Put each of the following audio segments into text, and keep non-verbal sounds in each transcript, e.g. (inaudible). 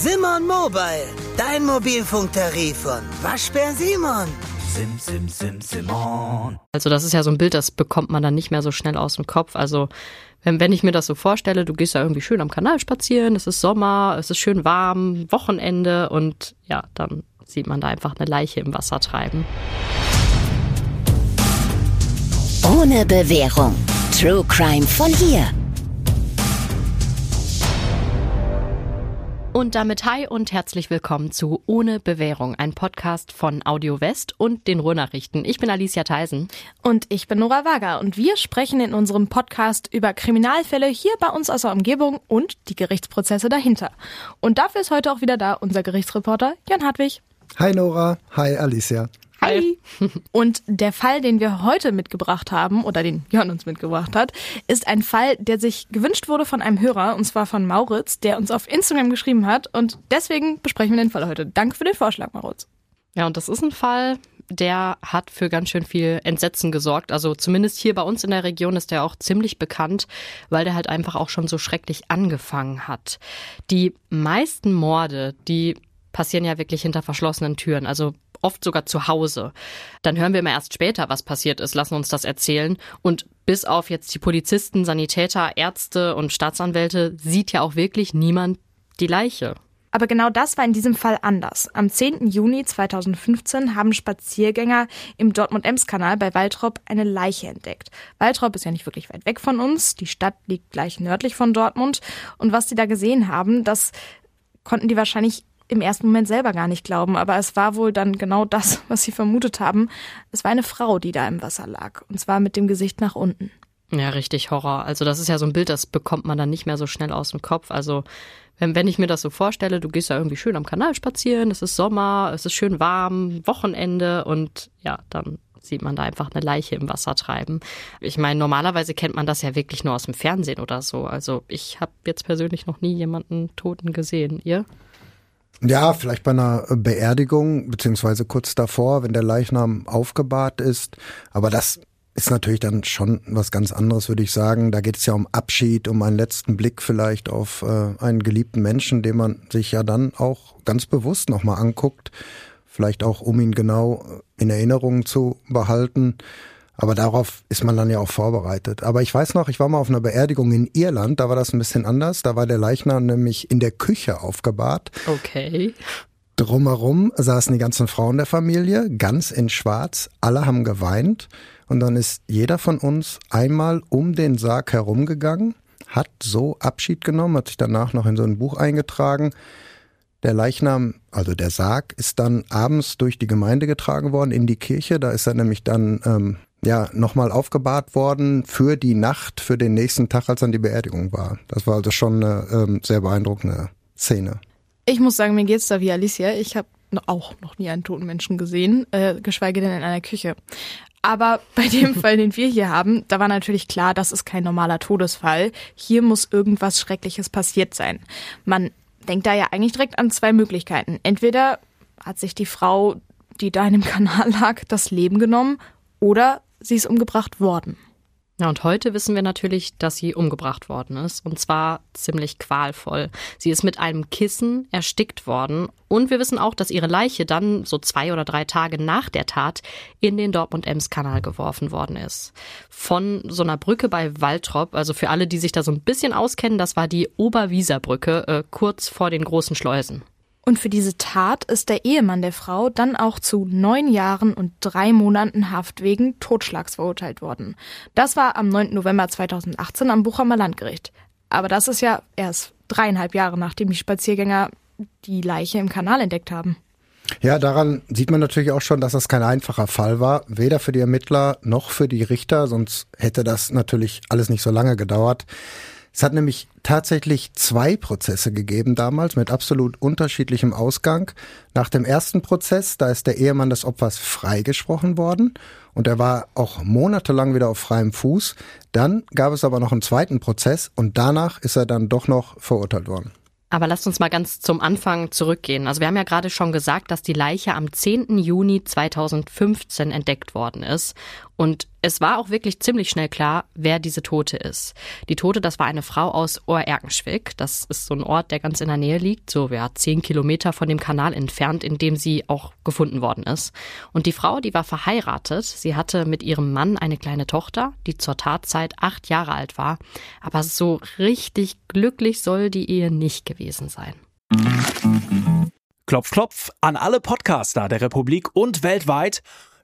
Simon Mobile, dein Mobilfunktarif von Waschbär Simon. Sim, sim, sim, Simon. Also das ist ja so ein Bild, das bekommt man dann nicht mehr so schnell aus dem Kopf. Also wenn, wenn ich mir das so vorstelle, du gehst da irgendwie schön am Kanal spazieren, es ist Sommer, es ist schön warm, Wochenende und ja, dann sieht man da einfach eine Leiche im Wasser treiben. Ohne Bewährung. True Crime von hier. Und damit hi und herzlich willkommen zu Ohne Bewährung, ein Podcast von Audio West und den Ruhrnachrichten. Ich bin Alicia Theisen. Und ich bin Nora Wager und wir sprechen in unserem Podcast über Kriminalfälle hier bei uns aus der Umgebung und die Gerichtsprozesse dahinter. Und dafür ist heute auch wieder da unser Gerichtsreporter Jan Hartwig. Hi Nora, hi Alicia. Hi. Und der Fall, den wir heute mitgebracht haben, oder den Jörn uns mitgebracht hat, ist ein Fall, der sich gewünscht wurde von einem Hörer, und zwar von Mauritz, der uns auf Instagram geschrieben hat. Und deswegen besprechen wir den Fall heute. Danke für den Vorschlag, Mauritz. Ja, und das ist ein Fall, der hat für ganz schön viel Entsetzen gesorgt. Also zumindest hier bei uns in der Region ist der auch ziemlich bekannt, weil der halt einfach auch schon so schrecklich angefangen hat. Die meisten Morde, die passieren ja wirklich hinter verschlossenen Türen. Also oft sogar zu Hause. Dann hören wir immer erst später, was passiert ist, lassen uns das erzählen. Und bis auf jetzt die Polizisten, Sanitäter, Ärzte und Staatsanwälte sieht ja auch wirklich niemand die Leiche. Aber genau das war in diesem Fall anders. Am 10. Juni 2015 haben Spaziergänger im Dortmund-Ems-Kanal bei Waltrop eine Leiche entdeckt. Waltrop ist ja nicht wirklich weit weg von uns. Die Stadt liegt gleich nördlich von Dortmund. Und was sie da gesehen haben, das konnten die wahrscheinlich im ersten Moment selber gar nicht glauben, aber es war wohl dann genau das, was sie vermutet haben. Es war eine Frau, die da im Wasser lag, und zwar mit dem Gesicht nach unten. Ja, richtig Horror. Also das ist ja so ein Bild, das bekommt man dann nicht mehr so schnell aus dem Kopf. Also wenn, wenn ich mir das so vorstelle, du gehst ja irgendwie schön am Kanal spazieren, es ist Sommer, es ist schön warm, Wochenende und ja, dann sieht man da einfach eine Leiche im Wasser treiben. Ich meine, normalerweise kennt man das ja wirklich nur aus dem Fernsehen oder so. Also ich habe jetzt persönlich noch nie jemanden Toten gesehen. Ihr? Ja, vielleicht bei einer Beerdigung, beziehungsweise kurz davor, wenn der Leichnam aufgebahrt ist. Aber das ist natürlich dann schon was ganz anderes, würde ich sagen. Da geht es ja um Abschied, um einen letzten Blick vielleicht auf äh, einen geliebten Menschen, den man sich ja dann auch ganz bewusst nochmal anguckt. Vielleicht auch, um ihn genau in Erinnerung zu behalten. Aber darauf ist man dann ja auch vorbereitet. Aber ich weiß noch, ich war mal auf einer Beerdigung in Irland, da war das ein bisschen anders. Da war der Leichnam nämlich in der Küche aufgebahrt. Okay. Drumherum saßen die ganzen Frauen der Familie, ganz in Schwarz. Alle haben geweint. Und dann ist jeder von uns einmal um den Sarg herumgegangen, hat so Abschied genommen, hat sich danach noch in so ein Buch eingetragen. Der Leichnam, also der Sarg, ist dann abends durch die Gemeinde getragen worden in die Kirche. Da ist er nämlich dann ähm, ja nochmal aufgebahrt worden für die Nacht, für den nächsten Tag, als dann die Beerdigung war. Das war also schon eine ähm, sehr beeindruckende Szene. Ich muss sagen, mir geht's da wie Alicia. Ich habe auch noch nie einen toten Menschen gesehen, äh, geschweige denn in einer Küche. Aber (laughs) bei dem Fall, den wir hier haben, da war natürlich klar, das ist kein normaler Todesfall. Hier muss irgendwas Schreckliches passiert sein. Man denkt da ja eigentlich direkt an zwei Möglichkeiten. Entweder hat sich die Frau, die da in dem Kanal lag, das Leben genommen oder sie ist umgebracht worden. Ja, und heute wissen wir natürlich, dass sie umgebracht worden ist. Und zwar ziemlich qualvoll. Sie ist mit einem Kissen erstickt worden. Und wir wissen auch, dass ihre Leiche dann so zwei oder drei Tage nach der Tat in den Dortmund-Ems-Kanal geworfen worden ist. Von so einer Brücke bei Waltrop, also für alle, die sich da so ein bisschen auskennen, das war die Oberwieserbrücke, äh, kurz vor den großen Schleusen. Und für diese Tat ist der Ehemann der Frau dann auch zu neun Jahren und drei Monaten Haft wegen Totschlags verurteilt worden. Das war am 9. November 2018 am Buchhammer Landgericht. Aber das ist ja erst dreieinhalb Jahre, nachdem die Spaziergänger die Leiche im Kanal entdeckt haben. Ja, daran sieht man natürlich auch schon, dass das kein einfacher Fall war, weder für die Ermittler noch für die Richter, sonst hätte das natürlich alles nicht so lange gedauert. Es hat nämlich tatsächlich zwei Prozesse gegeben damals mit absolut unterschiedlichem Ausgang. Nach dem ersten Prozess, da ist der Ehemann des Opfers freigesprochen worden und er war auch monatelang wieder auf freiem Fuß. Dann gab es aber noch einen zweiten Prozess und danach ist er dann doch noch verurteilt worden. Aber lasst uns mal ganz zum Anfang zurückgehen. Also wir haben ja gerade schon gesagt, dass die Leiche am 10. Juni 2015 entdeckt worden ist. Und Es war auch wirklich ziemlich schnell klar, wer diese Tote ist. Die Tote, das war eine Frau aus Oerkenschwick. Das ist so ein Ort, der ganz in der Nähe liegt, so ja, zehn Kilometer von dem Kanal entfernt, in dem sie auch gefunden worden ist. Und die Frau, die war verheiratet. Sie hatte mit ihrem Mann eine kleine Tochter, die zur Tatzeit acht Jahre alt war. Aber so richtig glücklich soll die Ehe nicht gewesen sein. Klopf, klopf an alle Podcaster der Republik und weltweit.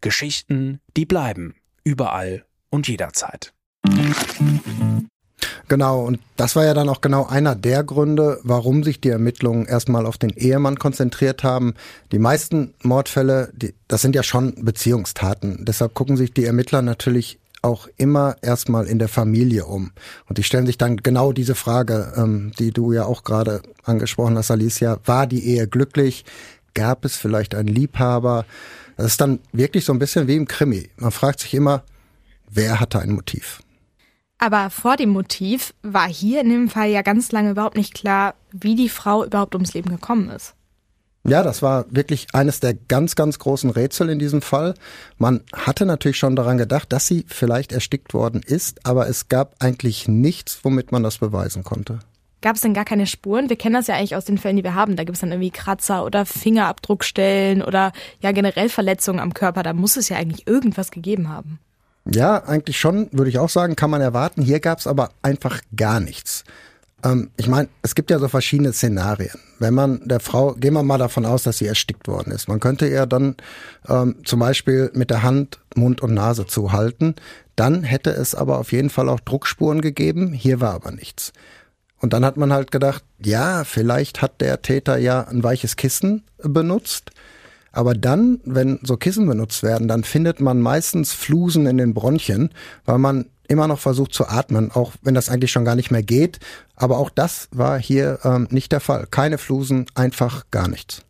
Geschichten, die bleiben. Überall und jederzeit. Genau, und das war ja dann auch genau einer der Gründe, warum sich die Ermittlungen erstmal auf den Ehemann konzentriert haben. Die meisten Mordfälle, die, das sind ja schon Beziehungstaten. Deshalb gucken sich die Ermittler natürlich auch immer erstmal in der Familie um. Und die stellen sich dann genau diese Frage, ähm, die du ja auch gerade angesprochen hast, Alicia. War die Ehe glücklich? Gab es vielleicht einen Liebhaber? Das ist dann wirklich so ein bisschen wie im Krimi. Man fragt sich immer, wer hatte ein Motiv? Aber vor dem Motiv war hier in dem Fall ja ganz lange überhaupt nicht klar, wie die Frau überhaupt ums Leben gekommen ist. Ja, das war wirklich eines der ganz, ganz großen Rätsel in diesem Fall. Man hatte natürlich schon daran gedacht, dass sie vielleicht erstickt worden ist, aber es gab eigentlich nichts, womit man das beweisen konnte. Gab es denn gar keine Spuren? Wir kennen das ja eigentlich aus den Fällen, die wir haben. Da gibt es dann irgendwie Kratzer oder Fingerabdruckstellen oder ja generell Verletzungen am Körper. Da muss es ja eigentlich irgendwas gegeben haben. Ja, eigentlich schon, würde ich auch sagen, kann man erwarten. Hier gab es aber einfach gar nichts. Ähm, ich meine, es gibt ja so verschiedene Szenarien. Wenn man der Frau, gehen wir mal davon aus, dass sie erstickt worden ist. Man könnte ihr dann ähm, zum Beispiel mit der Hand Mund und Nase zuhalten. Dann hätte es aber auf jeden Fall auch Druckspuren gegeben. Hier war aber nichts. Und dann hat man halt gedacht, ja, vielleicht hat der Täter ja ein weiches Kissen benutzt. Aber dann, wenn so Kissen benutzt werden, dann findet man meistens Flusen in den Bronchien, weil man immer noch versucht zu atmen, auch wenn das eigentlich schon gar nicht mehr geht. Aber auch das war hier ähm, nicht der Fall. Keine Flusen, einfach gar nichts.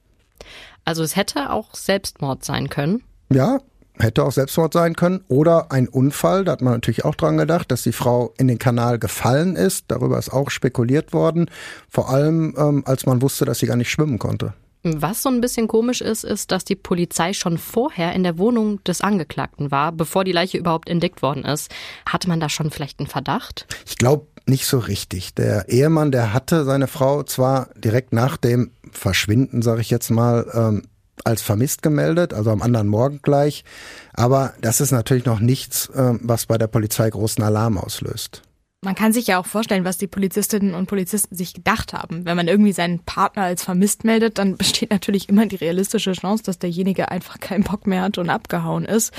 Also es hätte auch Selbstmord sein können. Ja, hätte auch Selbstmord sein können oder ein Unfall. Da hat man natürlich auch dran gedacht, dass die Frau in den Kanal gefallen ist. Darüber ist auch spekuliert worden. Vor allem, ähm, als man wusste, dass sie gar nicht schwimmen konnte. Was so ein bisschen komisch ist, ist, dass die Polizei schon vorher in der Wohnung des Angeklagten war, bevor die Leiche überhaupt entdeckt worden ist. Hatte man da schon vielleicht einen Verdacht? Ich glaube nicht so richtig. Der Ehemann, der hatte seine Frau zwar direkt nach dem Verschwinden, sage ich jetzt mal, ähm, als vermisst gemeldet, also am anderen Morgen gleich. Aber das ist natürlich noch nichts, äh, was bei der Polizei großen Alarm auslöst. Man kann sich ja auch vorstellen, was die Polizistinnen und Polizisten sich gedacht haben. Wenn man irgendwie seinen Partner als vermisst meldet, dann (laughs) besteht natürlich immer die realistische Chance, dass derjenige einfach keinen Bock mehr hat und abgehauen ist.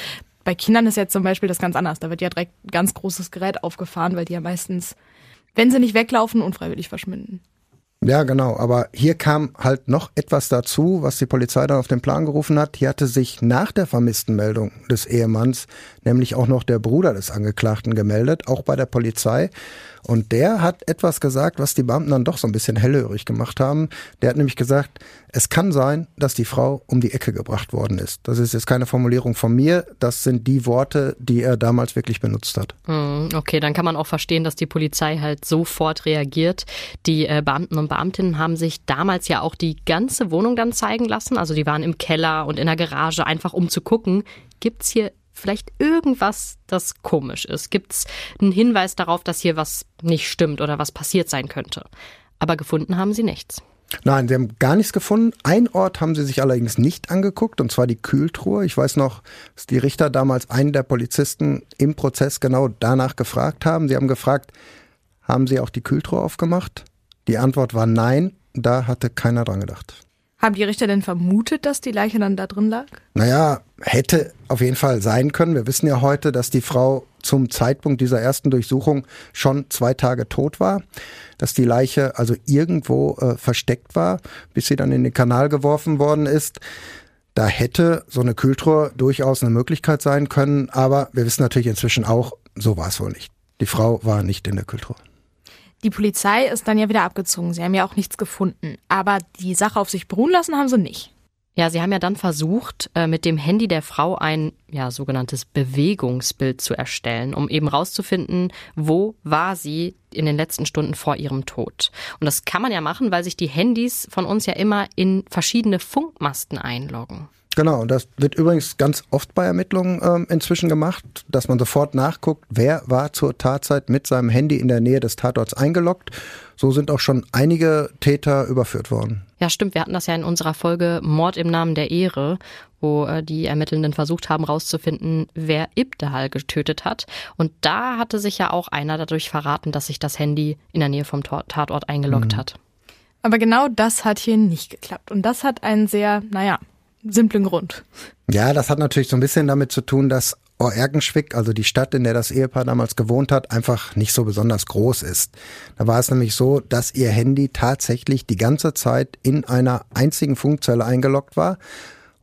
Bei Kindern ist jetzt zum Beispiel das ganz anders. Da wird ja direkt ein ganz großes Gerät aufgefahren, weil die ja meistens, wenn sie nicht weglaufen, unfreiwillig verschwinden. Ja, genau. Aber hier kam halt noch etwas dazu, was die Polizei dann auf den Plan gerufen hat. Hier hatte sich nach der vermissten Meldung des Ehemanns nämlich auch noch der Bruder des Angeklagten gemeldet, auch bei der Polizei. Und der hat etwas gesagt, was die Beamten dann doch so ein bisschen hellhörig gemacht haben. Der hat nämlich gesagt, es kann sein, dass die Frau um die Ecke gebracht worden ist. Das ist jetzt keine Formulierung von mir, das sind die Worte, die er damals wirklich benutzt hat. Hm, okay, dann kann man auch verstehen, dass die Polizei halt sofort reagiert. Die äh, Beamten und Beamtinnen haben sich damals ja auch die ganze Wohnung dann zeigen lassen. Also die waren im Keller und in der Garage, einfach um zu gucken, gibt's hier vielleicht irgendwas, das komisch ist? Gibt es einen Hinweis darauf, dass hier was nicht stimmt oder was passiert sein könnte? Aber gefunden haben sie nichts. Nein, sie haben gar nichts gefunden. Ein Ort haben sie sich allerdings nicht angeguckt, und zwar die Kühltruhe. Ich weiß noch, dass die Richter damals einen der Polizisten im Prozess genau danach gefragt haben. Sie haben gefragt, haben sie auch die Kühltruhe aufgemacht? Die Antwort war nein, da hatte keiner dran gedacht. Haben die Richter denn vermutet, dass die Leiche dann da drin lag? Naja, hätte auf jeden Fall sein können. Wir wissen ja heute, dass die Frau zum Zeitpunkt dieser ersten Durchsuchung schon zwei Tage tot war, dass die Leiche also irgendwo äh, versteckt war, bis sie dann in den Kanal geworfen worden ist. Da hätte so eine Kühltruhe durchaus eine Möglichkeit sein können, aber wir wissen natürlich inzwischen auch, so war es wohl nicht. Die Frau war nicht in der Kühltruhe. Die Polizei ist dann ja wieder abgezogen. Sie haben ja auch nichts gefunden. Aber die Sache auf sich beruhen lassen haben sie nicht. Ja, sie haben ja dann versucht, äh, mit dem Handy der Frau ein ja, sogenanntes Bewegungsbild zu erstellen, um eben rauszufinden, wo war sie in den letzten Stunden vor ihrem Tod. Und das kann man ja machen, weil sich die Handys von uns ja immer in verschiedene Funkmasten einloggen. Genau, und das wird übrigens ganz oft bei Ermittlungen ähm, inzwischen gemacht, dass man sofort nachguckt, wer war zur Tatzeit mit seinem Handy in der Nähe des Tatorts eingeloggt. So sind auch schon einige Täter überführt worden. Ja, stimmt. Wir hatten das ja in unserer Folge Mord im Namen der Ehre, wo äh, die Ermittelnden versucht haben, rauszufinden, wer Ibdehal getötet hat. Und da hatte sich ja auch einer dadurch verraten, dass sich das Handy in der Nähe vom Tatort eingeloggt mhm. hat. Aber genau das hat hier nicht geklappt. Und das hat einen sehr, naja, simplen Grund. Ja, das hat natürlich so ein bisschen damit zu tun, dass Oerkenschwick, also die Stadt, in der das Ehepaar damals gewohnt hat, einfach nicht so besonders groß ist. Da war es nämlich so, dass ihr Handy tatsächlich die ganze Zeit in einer einzigen Funkzelle eingeloggt war.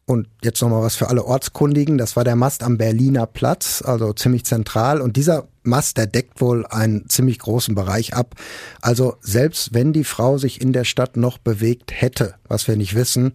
Und jetzt nochmal was für alle Ortskundigen. Das war der Mast am Berliner Platz, also ziemlich zentral. Und dieser Mast, der deckt wohl einen ziemlich großen Bereich ab. Also selbst wenn die Frau sich in der Stadt noch bewegt hätte, was wir nicht wissen,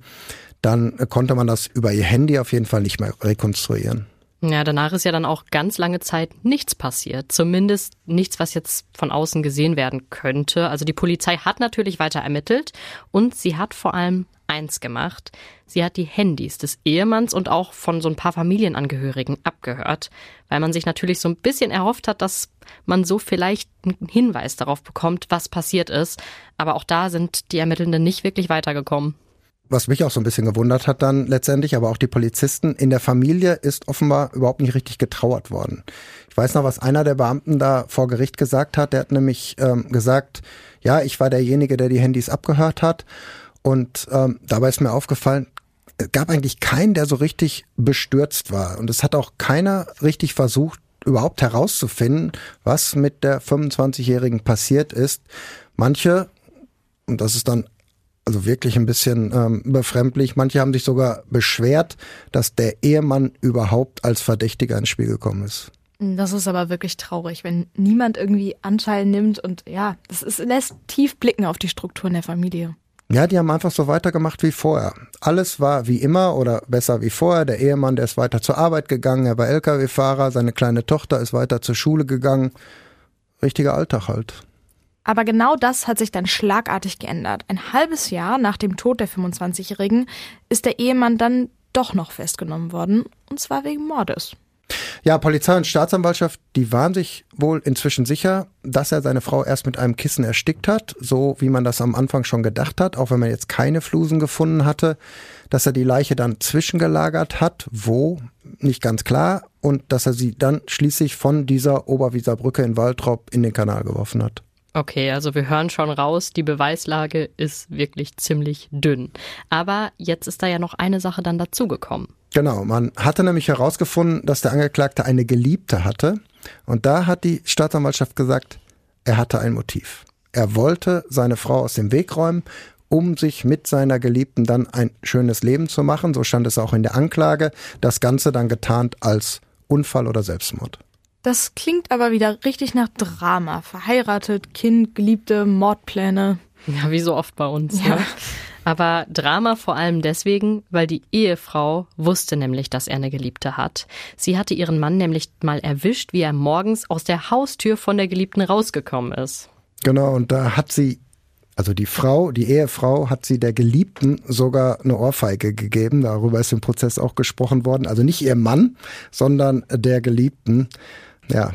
dann konnte man das über ihr Handy auf jeden Fall nicht mehr rekonstruieren. Ja, danach ist ja dann auch ganz lange Zeit nichts passiert. Zumindest nichts, was jetzt von außen gesehen werden könnte. Also die Polizei hat natürlich weiter ermittelt und sie hat vor allem eins gemacht. Sie hat die Handys des Ehemanns und auch von so ein paar Familienangehörigen abgehört, weil man sich natürlich so ein bisschen erhofft hat, dass man so vielleicht einen Hinweis darauf bekommt, was passiert ist. Aber auch da sind die Ermittelnden nicht wirklich weitergekommen was mich auch so ein bisschen gewundert hat dann letztendlich, aber auch die Polizisten, in der Familie ist offenbar überhaupt nicht richtig getrauert worden. Ich weiß noch, was einer der Beamten da vor Gericht gesagt hat. Der hat nämlich ähm, gesagt, ja, ich war derjenige, der die Handys abgehört hat. Und ähm, dabei ist mir aufgefallen, es gab eigentlich keinen, der so richtig bestürzt war. Und es hat auch keiner richtig versucht, überhaupt herauszufinden, was mit der 25-Jährigen passiert ist. Manche, und das ist dann also wirklich ein bisschen ähm, befremdlich. Manche haben sich sogar beschwert, dass der Ehemann überhaupt als Verdächtiger ins Spiel gekommen ist. Das ist aber wirklich traurig, wenn niemand irgendwie Anteil nimmt und ja, das ist, lässt tief blicken auf die Strukturen der Familie. Ja, die haben einfach so weitergemacht wie vorher. Alles war wie immer oder besser wie vorher. Der Ehemann, der ist weiter zur Arbeit gegangen, er war Lkw-Fahrer, seine kleine Tochter ist weiter zur Schule gegangen. Richtiger Alltag halt. Aber genau das hat sich dann schlagartig geändert. Ein halbes Jahr nach dem Tod der 25-Jährigen ist der Ehemann dann doch noch festgenommen worden, und zwar wegen Mordes. Ja, Polizei und Staatsanwaltschaft, die waren sich wohl inzwischen sicher, dass er seine Frau erst mit einem Kissen erstickt hat, so wie man das am Anfang schon gedacht hat, auch wenn man jetzt keine Flusen gefunden hatte, dass er die Leiche dann zwischengelagert hat, wo, nicht ganz klar, und dass er sie dann schließlich von dieser Oberwieser Brücke in Waltrop in den Kanal geworfen hat. Okay, also wir hören schon raus, die Beweislage ist wirklich ziemlich dünn. Aber jetzt ist da ja noch eine Sache dann dazugekommen. Genau, man hatte nämlich herausgefunden, dass der Angeklagte eine Geliebte hatte. Und da hat die Staatsanwaltschaft gesagt, er hatte ein Motiv. Er wollte seine Frau aus dem Weg räumen, um sich mit seiner Geliebten dann ein schönes Leben zu machen. So stand es auch in der Anklage. Das Ganze dann getarnt als Unfall oder Selbstmord. Das klingt aber wieder richtig nach Drama. Verheiratet, Kind, Geliebte, Mordpläne. Ja, wie so oft bei uns. Ja. Ne? Aber Drama vor allem deswegen, weil die Ehefrau wusste nämlich, dass er eine Geliebte hat. Sie hatte ihren Mann nämlich mal erwischt, wie er morgens aus der Haustür von der Geliebten rausgekommen ist. Genau, und da hat sie, also die Frau, die Ehefrau, hat sie der Geliebten sogar eine Ohrfeige gegeben. Darüber ist im Prozess auch gesprochen worden. Also nicht ihr Mann, sondern der Geliebten. Ja.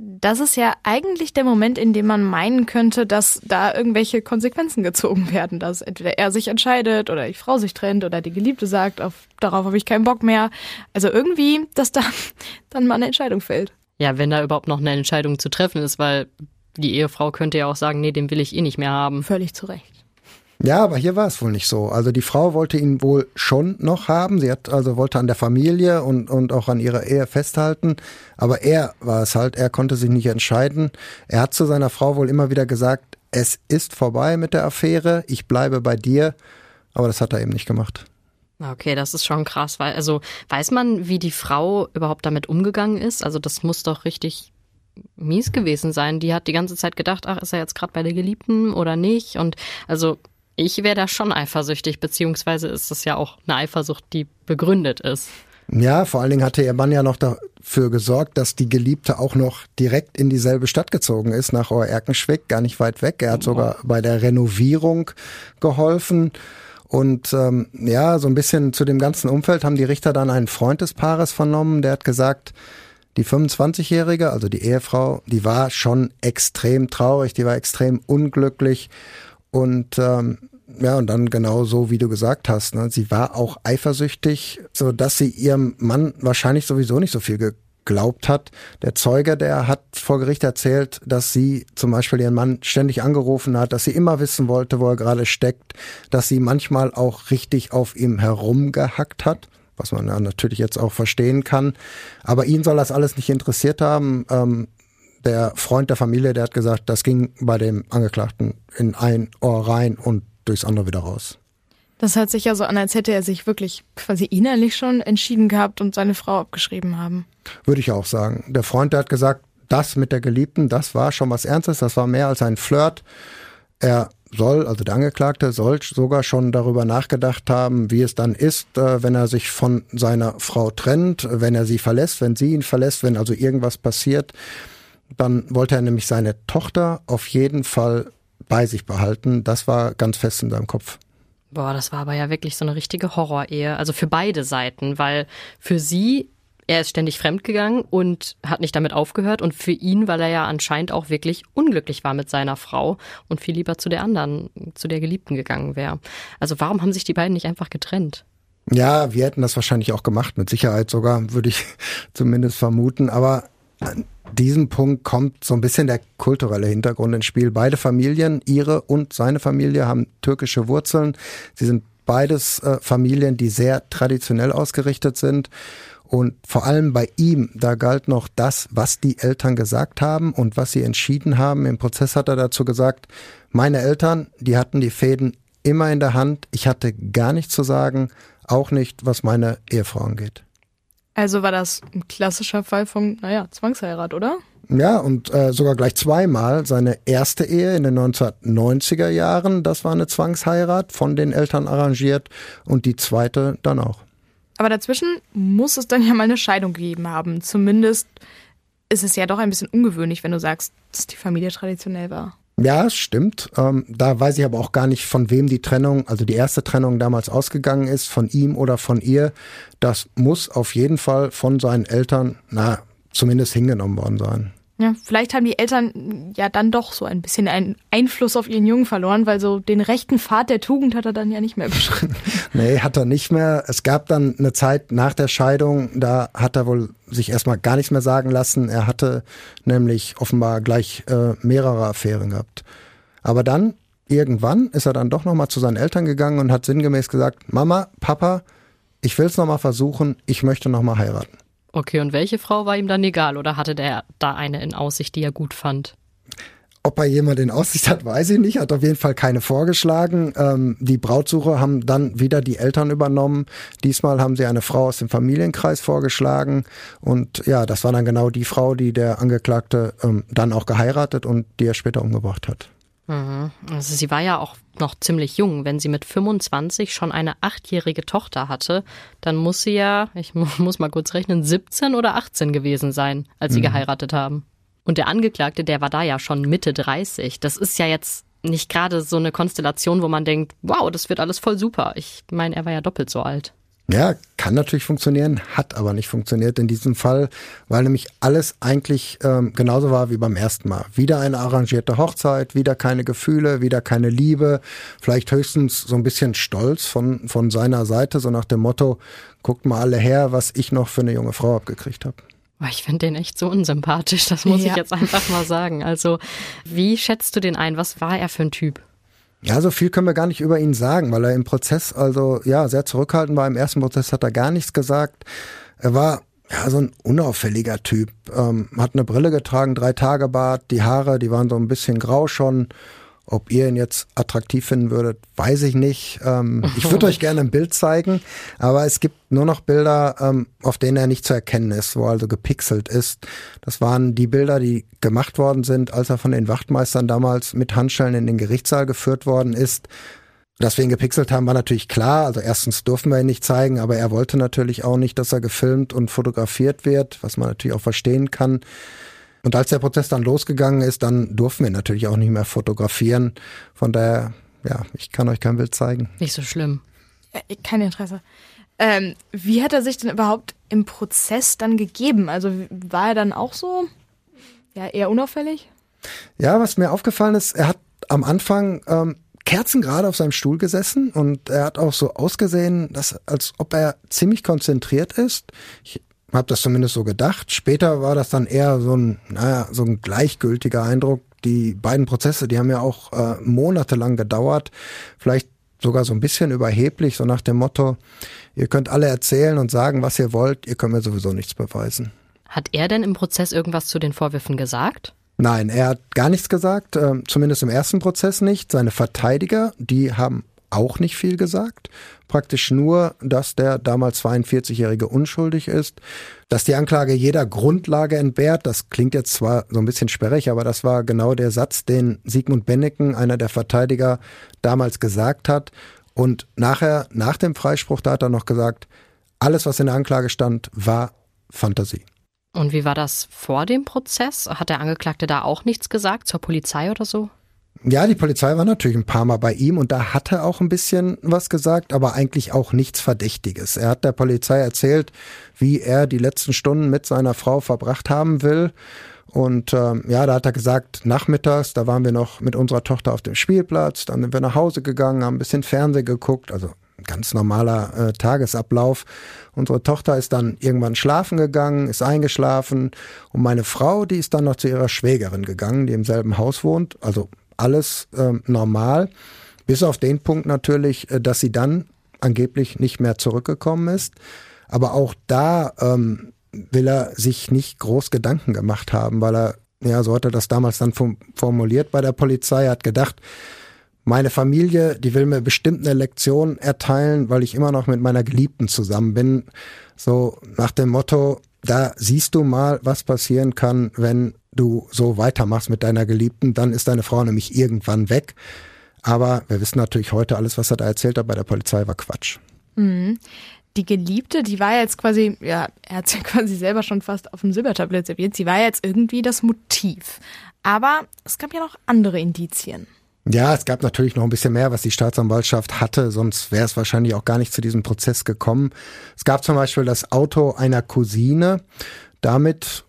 Das ist ja eigentlich der Moment, in dem man meinen könnte, dass da irgendwelche Konsequenzen gezogen werden, dass entweder er sich entscheidet oder die Frau sich trennt oder die Geliebte sagt, auf, darauf habe ich keinen Bock mehr. Also irgendwie, dass da (laughs) dann mal eine Entscheidung fällt. Ja, wenn da überhaupt noch eine Entscheidung zu treffen ist, weil die Ehefrau könnte ja auch sagen, nee, den will ich eh nicht mehr haben. Völlig zu Recht. Ja, aber hier war es wohl nicht so. Also die Frau wollte ihn wohl schon noch haben. Sie hat also wollte an der Familie und, und auch an ihrer Ehe festhalten. Aber er war es halt. Er konnte sich nicht entscheiden. Er hat zu seiner Frau wohl immer wieder gesagt, es ist vorbei mit der Affäre. Ich bleibe bei dir. Aber das hat er eben nicht gemacht. Okay, das ist schon krass, weil also weiß man, wie die Frau überhaupt damit umgegangen ist? Also das muss doch richtig mies gewesen sein. Die hat die ganze Zeit gedacht, ach, ist er jetzt gerade bei der Geliebten oder nicht? Und also ich wäre da schon eifersüchtig, beziehungsweise ist das ja auch eine Eifersucht, die begründet ist. Ja, vor allen Dingen hatte ihr Mann ja noch dafür gesorgt, dass die Geliebte auch noch direkt in dieselbe Stadt gezogen ist, nach Oerkenschwick, gar nicht weit weg. Er hat sogar bei der Renovierung geholfen. Und ähm, ja, so ein bisschen zu dem ganzen Umfeld haben die Richter dann einen Freund des Paares vernommen, der hat gesagt, die 25-Jährige, also die Ehefrau, die war schon extrem traurig, die war extrem unglücklich und ähm, ja, und dann genau so, wie du gesagt hast. Ne? Sie war auch eifersüchtig, so dass sie ihrem Mann wahrscheinlich sowieso nicht so viel geglaubt hat. Der Zeuge, der hat vor Gericht erzählt, dass sie zum Beispiel ihren Mann ständig angerufen hat, dass sie immer wissen wollte, wo er gerade steckt, dass sie manchmal auch richtig auf ihm herumgehackt hat was man ja natürlich jetzt auch verstehen kann. Aber ihn soll das alles nicht interessiert haben. Ähm, der Freund der Familie, der hat gesagt, das ging bei dem Angeklagten in ein Ohr rein und durchs andere wieder raus. Das hört sich ja so an, als hätte er sich wirklich quasi innerlich schon entschieden gehabt und seine Frau abgeschrieben haben. Würde ich auch sagen. Der Freund, der hat gesagt, das mit der Geliebten, das war schon was Ernstes, das war mehr als ein Flirt. Er soll, also der Angeklagte, soll sogar schon darüber nachgedacht haben, wie es dann ist, äh, wenn er sich von seiner Frau trennt, wenn er sie verlässt, wenn sie ihn verlässt, wenn also irgendwas passiert. Dann wollte er nämlich seine Tochter auf jeden Fall bei sich behalten. Das war ganz fest in seinem Kopf. Boah, das war aber ja wirklich so eine richtige Horrorehe. Also für beide Seiten, weil für sie, er ist ständig fremdgegangen und hat nicht damit aufgehört. Und für ihn, weil er ja anscheinend auch wirklich unglücklich war mit seiner Frau und viel lieber zu der anderen, zu der Geliebten gegangen wäre. Also warum haben sich die beiden nicht einfach getrennt? Ja, wir hätten das wahrscheinlich auch gemacht, mit Sicherheit sogar, würde ich (laughs) zumindest vermuten. Aber diesem Punkt kommt so ein bisschen der kulturelle Hintergrund ins Spiel. Beide Familien, ihre und seine Familie, haben türkische Wurzeln. Sie sind beides äh, Familien, die sehr traditionell ausgerichtet sind. Und vor allem bei ihm, da galt noch das, was die Eltern gesagt haben und was sie entschieden haben. Im Prozess hat er dazu gesagt, meine Eltern, die hatten die Fäden immer in der Hand. Ich hatte gar nichts zu sagen, auch nicht, was meine Ehefrau angeht. Also war das ein klassischer Fall von, naja, Zwangsheirat, oder? Ja, und äh, sogar gleich zweimal. Seine erste Ehe in den 1990er Jahren, das war eine Zwangsheirat, von den Eltern arrangiert. Und die zweite dann auch. Aber dazwischen muss es dann ja mal eine Scheidung gegeben haben. Zumindest ist es ja doch ein bisschen ungewöhnlich, wenn du sagst, dass die Familie traditionell war. Ja, stimmt. Ähm, da weiß ich aber auch gar nicht, von wem die Trennung, also die erste Trennung damals ausgegangen ist, von ihm oder von ihr. Das muss auf jeden Fall von seinen Eltern, na, zumindest hingenommen worden sein. Ja, vielleicht haben die Eltern ja dann doch so ein bisschen einen Einfluss auf ihren Jungen verloren, weil so den rechten Pfad der Tugend hat er dann ja nicht mehr beschritten. (laughs) nee, hat er nicht mehr. Es gab dann eine Zeit nach der Scheidung, da hat er wohl sich erstmal gar nichts mehr sagen lassen. Er hatte nämlich offenbar gleich äh, mehrere Affären gehabt. Aber dann, irgendwann, ist er dann doch nochmal zu seinen Eltern gegangen und hat sinngemäß gesagt, Mama, Papa, ich will es nochmal versuchen, ich möchte nochmal heiraten. Okay, und welche Frau war ihm dann egal oder hatte der da eine in Aussicht, die er gut fand? Ob er jemand in Aussicht hat, weiß ich nicht. Hat auf jeden Fall keine vorgeschlagen. Ähm, die Brautsuche haben dann wieder die Eltern übernommen. Diesmal haben sie eine Frau aus dem Familienkreis vorgeschlagen. Und ja, das war dann genau die Frau, die der Angeklagte ähm, dann auch geheiratet und die er später umgebracht hat. Mhm. Also sie war ja auch noch ziemlich jung. Wenn sie mit 25 schon eine achtjährige Tochter hatte, dann muss sie ja, ich muss mal kurz rechnen, 17 oder 18 gewesen sein, als sie mhm. geheiratet haben. Und der Angeklagte, der war da ja schon Mitte 30. Das ist ja jetzt nicht gerade so eine Konstellation, wo man denkt, wow, das wird alles voll super. Ich meine, er war ja doppelt so alt. Ja, kann natürlich funktionieren, hat aber nicht funktioniert in diesem Fall, weil nämlich alles eigentlich ähm, genauso war wie beim ersten Mal. Wieder eine arrangierte Hochzeit, wieder keine Gefühle, wieder keine Liebe, vielleicht höchstens so ein bisschen Stolz von, von seiner Seite, so nach dem Motto, guckt mal alle her, was ich noch für eine junge Frau abgekriegt habe. Ich finde den echt so unsympathisch, das muss ja. ich jetzt einfach mal sagen. Also, wie schätzt du den ein? Was war er für ein Typ? Ja, so viel können wir gar nicht über ihn sagen, weil er im Prozess also ja sehr zurückhaltend war. Im ersten Prozess hat er gar nichts gesagt. Er war ja so ein unauffälliger Typ. Ähm, hat eine Brille getragen, drei Tage Bart, die Haare, die waren so ein bisschen grau schon Ob ihr ihn jetzt attraktiv finden würdet, weiß ich nicht. Ähm, ich würde euch gerne ein Bild zeigen, aber es gibt nur noch Bilder, ähm, auf denen er nicht zu erkennen ist, wo er also gepixelt ist. Das waren die Bilder, die gemacht worden sind, als er von den Wachtmeistern damals mit Handschellen in den Gerichtssaal geführt worden ist. Dass wir ihn gepixelt haben, war natürlich klar. Also erstens durften wir ihn nicht zeigen, aber er wollte natürlich auch nicht, dass er gefilmt und fotografiert wird, was man natürlich auch verstehen kann. Und als der Prozess dann losgegangen ist, dann durften wir natürlich auch nicht mehr fotografieren. Von daher, ja, ich kann euch kein Bild zeigen. Nicht so schlimm. Ja, kein Interesse. Ähm, wie hat er sich denn überhaupt im Prozess dann gegeben? Also war er dann auch so, ja, eher unauffällig? Ja, was mir aufgefallen ist, er hat am Anfang ähm, Kerzen gerade auf seinem Stuhl gesessen und er hat auch so ausgesehen, dass, als ob er ziemlich konzentriert ist. Ich habe das zumindest so gedacht. Später war das dann eher so ein, naja, so ein gleichgültiger Eindruck. Die beiden Prozesse, die haben ja auch äh, monatelang gedauert, vielleicht sogar so ein bisschen überheblich, so nach dem Motto, ihr könnt alle erzählen und sagen, was ihr wollt, ihr könnt mir sowieso nichts beweisen. Hat er denn im Prozess irgendwas zu den Vorwürfen gesagt? Nein, er hat gar nichts gesagt, äh, zumindest im ersten Prozess nicht. Seine Verteidiger, die haben auch nicht viel gesagt. Praktisch nur, dass der damals 42-Jährige unschuldig ist, dass die Anklage jeder Grundlage entbehrt. Das klingt jetzt zwar so ein bisschen sperrig, aber das war genau der Satz, den Sigmund Benneken, einer der Verteidiger, damals gesagt hat. Und nachher, nach dem Freispruch, da hat er noch gesagt, alles, was in der Anklage stand, war Fantasie. Und wie war das vor dem Prozess? Hat der Angeklagte da auch nichts gesagt zur Polizei oder so? Ja, die Polizei war natürlich ein paar Mal bei ihm und da hat er auch ein bisschen was gesagt, aber eigentlich auch nichts Verdächtiges. Er hat der Polizei erzählt, wie er die letzten Stunden mit seiner Frau verbracht haben will. Und ähm, ja, da hat er gesagt, nachmittags, da waren wir noch mit unserer Tochter auf dem Spielplatz, dann sind wir nach Hause gegangen, haben ein bisschen Fernsehen geguckt, also ganz normaler äh, Tagesablauf. Unsere Tochter ist dann irgendwann schlafen gegangen, ist eingeschlafen und meine Frau, die ist dann noch zu ihrer Schwägerin gegangen, die im selben Haus wohnt, also alles ähm, normal, bis auf den Punkt natürlich, äh, dass sie dann angeblich nicht mehr zurückgekommen ist. Aber auch da ähm, will er sich nicht groß Gedanken gemacht haben, weil er, ja, so hat er das damals dann formuliert bei der Polizei, hat gedacht, meine Familie, die will mir bestimmt eine Lektion erteilen, weil ich immer noch mit meiner Geliebten zusammen bin. So nach dem Motto, da siehst du mal, was passieren kann, wenn du so weitermachst mit deiner Geliebten, dann ist deine Frau nämlich irgendwann weg. Aber wir wissen natürlich heute, alles, was er da erzählt hat bei der Polizei, war Quatsch. Mhm. Die Geliebte, die war jetzt quasi, ja, er hat ja (laughs) quasi selber schon fast auf dem Silbertablett serviert, sie war jetzt irgendwie das Motiv. Aber es gab ja noch andere Indizien. Ja, es gab natürlich noch ein bisschen mehr, was die Staatsanwaltschaft hatte, sonst wäre es wahrscheinlich auch gar nicht zu diesem Prozess gekommen. Es gab zum Beispiel das Auto einer Cousine. Damit,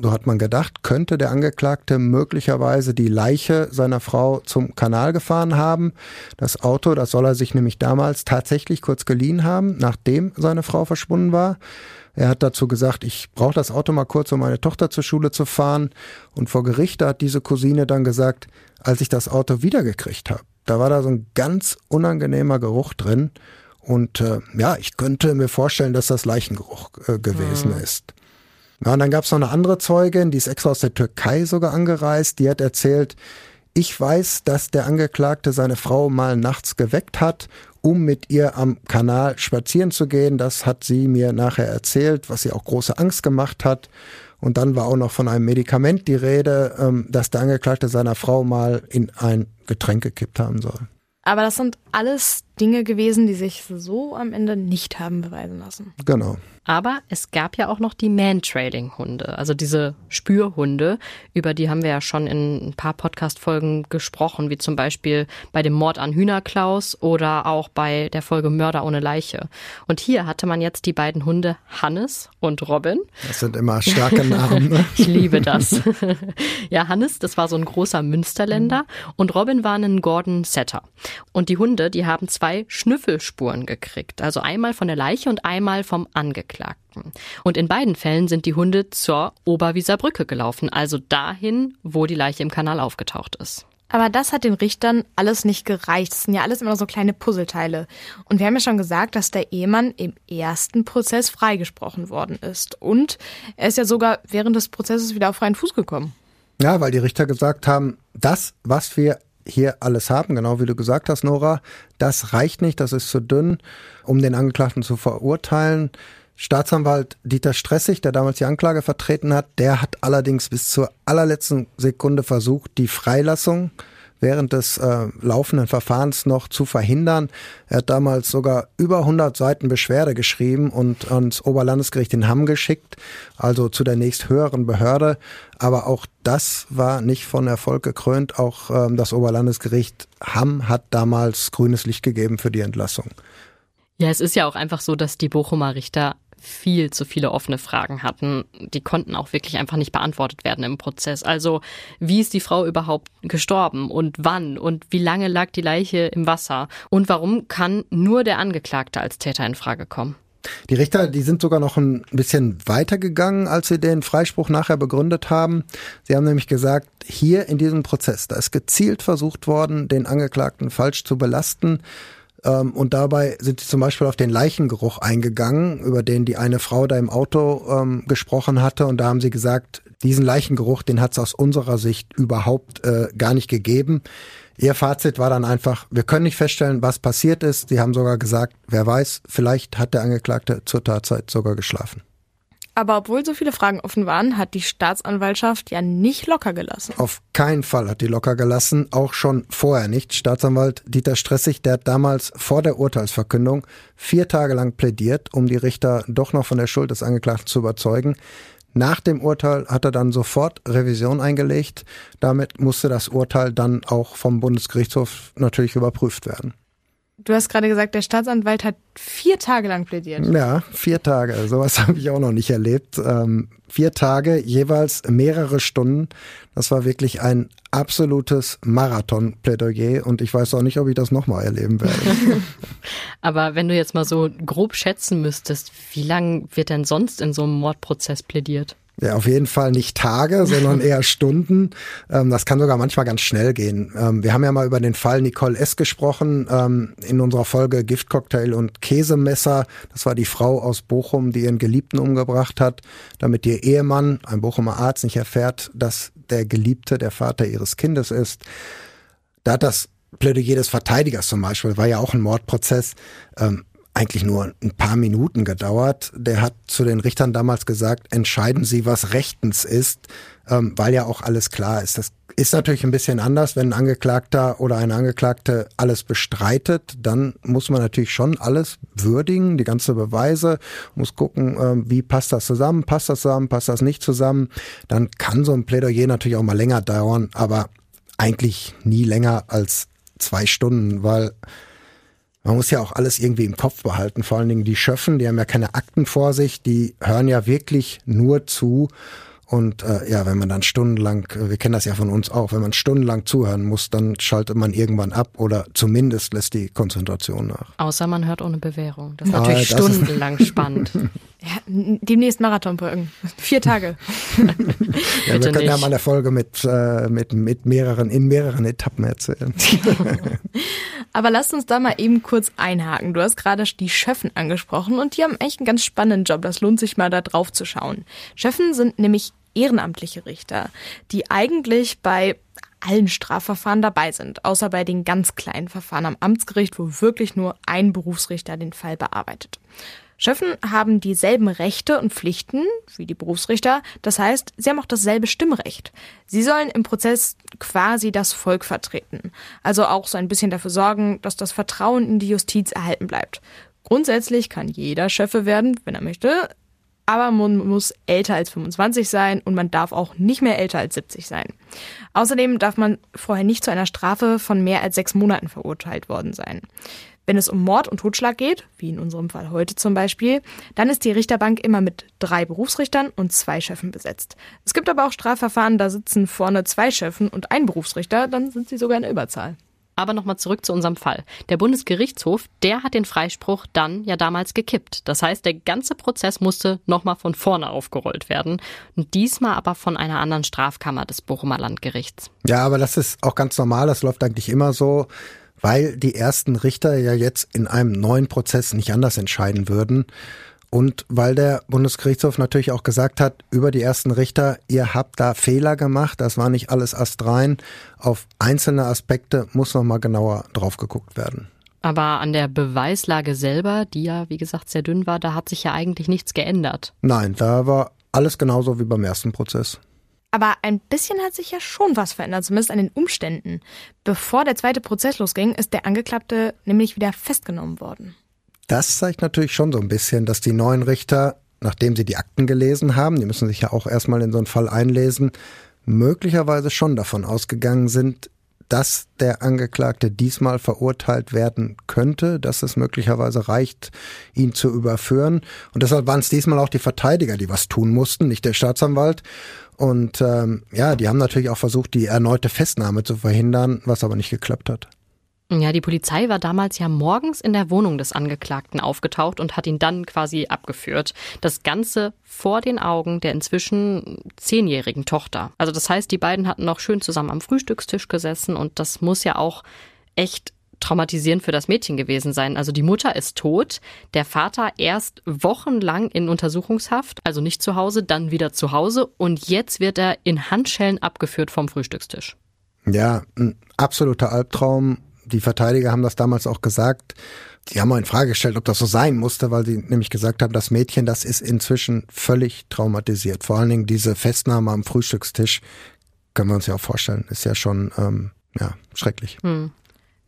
so hat man gedacht, könnte der Angeklagte möglicherweise die Leiche seiner Frau zum Kanal gefahren haben. Das Auto, das soll er sich nämlich damals tatsächlich kurz geliehen haben, nachdem seine Frau verschwunden war. Er hat dazu gesagt, ich brauche das Auto mal kurz, um meine Tochter zur Schule zu fahren. Und vor Gericht hat diese Cousine dann gesagt, als ich das Auto wiedergekriegt habe, da war da so ein ganz unangenehmer Geruch drin. Und äh, ja, ich könnte mir vorstellen, dass das Leichengeruch äh, gewesen mhm. ist. Ja, und dann gab es noch eine andere Zeugin, die ist extra aus der Türkei sogar angereist, die hat erzählt, ich weiß, dass der Angeklagte seine Frau mal nachts geweckt hat um mit ihr am Kanal spazieren zu gehen. Das hat sie mir nachher erzählt, was sie auch große Angst gemacht hat. Und dann war auch noch von einem Medikament die Rede, ähm, dass der Angeklagte seiner Frau mal in ein Getränk gekippt haben soll. Aber das sind alles Dinge gewesen, die sich so am Ende nicht haben beweisen lassen. Genau. Aber es gab ja auch noch die Man-Trailing-Hunde, also diese Spürhunde, über die haben wir ja schon in ein paar Podcast-Folgen gesprochen, wie zum Beispiel bei dem Mord an Hühnerklaus oder auch bei der Folge Mörder ohne Leiche. Und hier hatte man jetzt die beiden Hunde Hannes und Robin. Das sind immer starke Namen. Ne? (laughs) ich liebe das. (laughs) ja, Hannes, das war so ein großer Münsterländer und Robin war ein Gordon Setter. Und die Hunde, die haben zwei Schnüffelspuren gekriegt, also einmal von der Leiche und einmal vom Angeklagten. Angeklagten. Und in beiden Fällen sind die Hunde zur Oberwieser Brücke gelaufen, also dahin, wo die Leiche im Kanal aufgetaucht ist. Aber das hat den Richtern alles nicht gereicht. Das sind ja alles immer so kleine Puzzleteile. Und wir haben ja schon gesagt, dass der Ehemann im ersten Prozess freigesprochen worden ist. Und er ist ja sogar während des Prozesses wieder auf freien Fuß gekommen. Ja, weil die Richter gesagt haben, das, was wir hier alles haben, genau wie du gesagt hast, Nora. Das reicht nicht, das ist zu dünn, um den Angeklagten zu verurteilen. Staatsanwalt Dieter Stressig, der damals die Anklage vertreten hat, der hat allerdings bis zur allerletzten Sekunde versucht, die Freilassung während des äh, laufenden Verfahrens noch zu verhindern. Er hat damals sogar über 100 Seiten Beschwerde geschrieben und ans Oberlandesgericht in Hamm geschickt, also zu der nächsthöheren Behörde. Aber auch das war nicht von Erfolg gekrönt. Auch ähm, das Oberlandesgericht Hamm hat damals grünes Licht gegeben für die Entlassung. Ja, es ist ja auch einfach so, dass die Bochumer Richter viel zu viele offene Fragen hatten. Die konnten auch wirklich einfach nicht beantwortet werden im Prozess. Also, wie ist die Frau überhaupt gestorben und wann und wie lange lag die Leiche im Wasser und warum kann nur der Angeklagte als Täter in Frage kommen? Die Richter, die sind sogar noch ein bisschen weiter gegangen, als sie den Freispruch nachher begründet haben. Sie haben nämlich gesagt, hier in diesem Prozess, da ist gezielt versucht worden, den Angeklagten falsch zu belasten. Ähm, und dabei sind sie zum Beispiel auf den Leichengeruch eingegangen, über den die eine Frau da im Auto ähm, gesprochen hatte. Und da haben sie gesagt, diesen Leichengeruch, den hat es aus unserer Sicht überhaupt äh, gar nicht gegeben. Ihr Fazit war dann einfach, wir können nicht feststellen, was passiert ist. Sie haben sogar gesagt, wer weiß, vielleicht hat der Angeklagte zur Tatzeit sogar geschlafen. Aber obwohl so viele Fragen offen waren, hat die Staatsanwaltschaft ja nicht locker gelassen. Auf keinen Fall hat die locker gelassen, auch schon vorher nicht. Staatsanwalt Dieter Stressig, der hat damals vor der Urteilsverkündung vier Tage lang plädiert, um die Richter doch noch von der Schuld des Angeklagten zu überzeugen. Nach dem Urteil hat er dann sofort Revision eingelegt. Damit musste das Urteil dann auch vom Bundesgerichtshof natürlich überprüft werden. Du hast gerade gesagt, der Staatsanwalt hat vier Tage lang plädiert. Ja, vier Tage. Sowas (laughs) habe ich auch noch nicht erlebt. Ähm, vier Tage, jeweils mehrere Stunden. Das war wirklich ein absolutes Marathon-Plädoyer und ich weiß auch nicht, ob ich das nochmal erleben werde. (laughs) Aber wenn du jetzt mal so grob schätzen müsstest, wie lang wird denn sonst in so einem Mordprozess plädiert? Ja, auf jeden Fall nicht Tage, sondern (laughs) eher Stunden. Ähm, das kann sogar manchmal ganz schnell gehen. Ähm, wir haben ja mal über den Fall Nicole S. gesprochen ähm, in unserer Folge Giftcocktail und Käsemesser. Das war die Frau aus Bochum, die ihren Geliebten umgebracht hat, damit ihr Ehemann, ein Bochumer Arzt, nicht erfährt, dass der Geliebte der Vater ihres Kindes ist. Da hat das Plädoyer des Verteidigers zum Beispiel, war ja auch ein Mordprozess, ähm, eigentlich nur ein paar Minuten gedauert. Der hat zu den Richtern damals gesagt, entscheiden Sie, was rechtens ist, ähm, weil ja auch alles klar ist. Das ist natürlich ein bisschen anders, wenn ein Angeklagter oder eine Angeklagte alles bestreitet, dann muss man natürlich schon alles würdigen, die ganze Beweise, muss gucken, äh, wie passt das zusammen, passt das zusammen, passt das nicht zusammen. Dann kann so ein Plädoyer natürlich auch mal länger dauern, aber eigentlich nie länger als zwei Stunden, weil man muss ja auch alles irgendwie im Kopf behalten, vor allen Dingen die Schöffen, die haben ja keine Akten vor sich, die hören ja wirklich nur zu. Und äh, ja, wenn man dann stundenlang, wir kennen das ja von uns auch, wenn man stundenlang zuhören muss, dann schaltet man irgendwann ab oder zumindest lässt die Konzentration nach. Außer man hört ohne Bewährung. Das ist ah, natürlich das stundenlang ist (laughs) spannend. Ja, demnächst Marathonbrücken. Vier Tage. (laughs) ja, wir können nicht. ja mal eine Folge mit, äh, mit, mit mehreren, in mehreren Etappen erzählen. (laughs) Aber lasst uns da mal eben kurz einhaken. Du hast gerade die Schöffen angesprochen und die haben echt einen ganz spannenden Job. Das lohnt sich mal da drauf zu schauen. Schöffen sind nämlich ehrenamtliche Richter, die eigentlich bei allen Strafverfahren dabei sind, außer bei den ganz kleinen Verfahren am Amtsgericht, wo wirklich nur ein Berufsrichter den Fall bearbeitet. Schöffen haben dieselben Rechte und Pflichten wie die Berufsrichter. Das heißt, sie haben auch dasselbe Stimmrecht. Sie sollen im Prozess quasi das Volk vertreten. Also auch so ein bisschen dafür sorgen, dass das Vertrauen in die Justiz erhalten bleibt. Grundsätzlich kann jeder Schöffe werden, wenn er möchte. Aber man muss älter als 25 sein und man darf auch nicht mehr älter als 70 sein. Außerdem darf man vorher nicht zu einer Strafe von mehr als sechs Monaten verurteilt worden sein. Wenn es um Mord und Totschlag geht, wie in unserem Fall heute zum Beispiel, dann ist die Richterbank immer mit drei Berufsrichtern und zwei Schöffen besetzt. Es gibt aber auch Strafverfahren, da sitzen vorne zwei Schöffen und ein Berufsrichter, dann sind sie sogar in der Überzahl. Aber nochmal zurück zu unserem Fall. Der Bundesgerichtshof, der hat den Freispruch dann ja damals gekippt. Das heißt, der ganze Prozess musste nochmal von vorne aufgerollt werden. Und diesmal aber von einer anderen Strafkammer des Bochumer Landgerichts. Ja, aber das ist auch ganz normal. Das läuft eigentlich immer so weil die ersten Richter ja jetzt in einem neuen Prozess nicht anders entscheiden würden. Und weil der Bundesgerichtshof natürlich auch gesagt hat, über die ersten Richter, ihr habt da Fehler gemacht, das war nicht alles astrein. Auf einzelne Aspekte muss nochmal genauer drauf geguckt werden. Aber an der Beweislage selber, die ja, wie gesagt, sehr dünn war, da hat sich ja eigentlich nichts geändert. Nein, da war alles genauso wie beim ersten Prozess. Aber ein bisschen hat sich ja schon was verändert, zumindest an den Umständen. Bevor der zweite Prozess losging, ist der Angeklagte nämlich wieder festgenommen worden. Das zeigt natürlich schon so ein bisschen, dass die neuen Richter, nachdem sie die Akten gelesen haben, die müssen sich ja auch erstmal in so einen Fall einlesen, möglicherweise schon davon ausgegangen sind, dass der Angeklagte diesmal verurteilt werden könnte, dass es möglicherweise reicht, ihn zu überführen. Und deshalb waren es diesmal auch die Verteidiger, die was tun mussten, nicht der Staatsanwalt. Und ähm, ja, die haben natürlich auch versucht, die erneute Festnahme zu verhindern, was aber nicht geklappt hat. Ja, die Polizei war damals ja morgens in der Wohnung des Angeklagten aufgetaucht und hat ihn dann quasi abgeführt. Das Ganze vor den Augen der inzwischen zehnjährigen Tochter. Also das heißt, die beiden hatten noch schön zusammen am Frühstückstisch gesessen und das muss ja auch echt traumatisierend für das Mädchen gewesen sein. Also die Mutter ist tot, der Vater erst wochenlang in Untersuchungshaft, also nicht zu Hause, dann wieder zu Hause und jetzt wird er in Handschellen abgeführt vom Frühstückstisch. Ja, ein absoluter Albtraum die Verteidiger haben das damals auch gesagt. Die haben auch in Frage gestellt, ob das so sein musste, weil sie nämlich gesagt haben, das Mädchen, das ist inzwischen völlig traumatisiert. Vor allen Dingen diese Festnahme am Frühstückstisch, können wir uns ja auch vorstellen, ist ja schon ähm, ja, schrecklich. Hm.